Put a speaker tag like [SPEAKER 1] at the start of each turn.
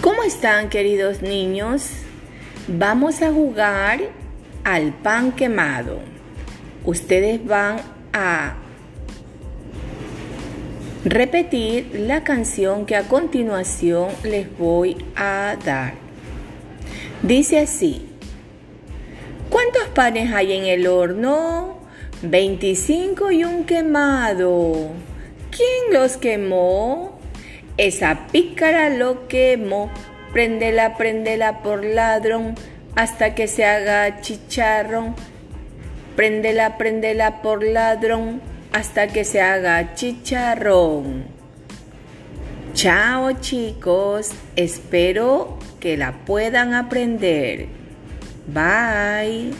[SPEAKER 1] ¿Cómo están queridos niños? Vamos a jugar al pan quemado. Ustedes van a repetir la canción que a continuación les voy a dar. Dice así, ¿cuántos panes hay en el horno? 25 y un quemado. ¿Quién los quemó? Esa pícara lo quemó. Préndela, préndela por ladrón hasta que se haga chicharrón. Préndela, préndela por ladrón hasta que se haga chicharrón. Chao chicos, espero que la puedan aprender. Bye.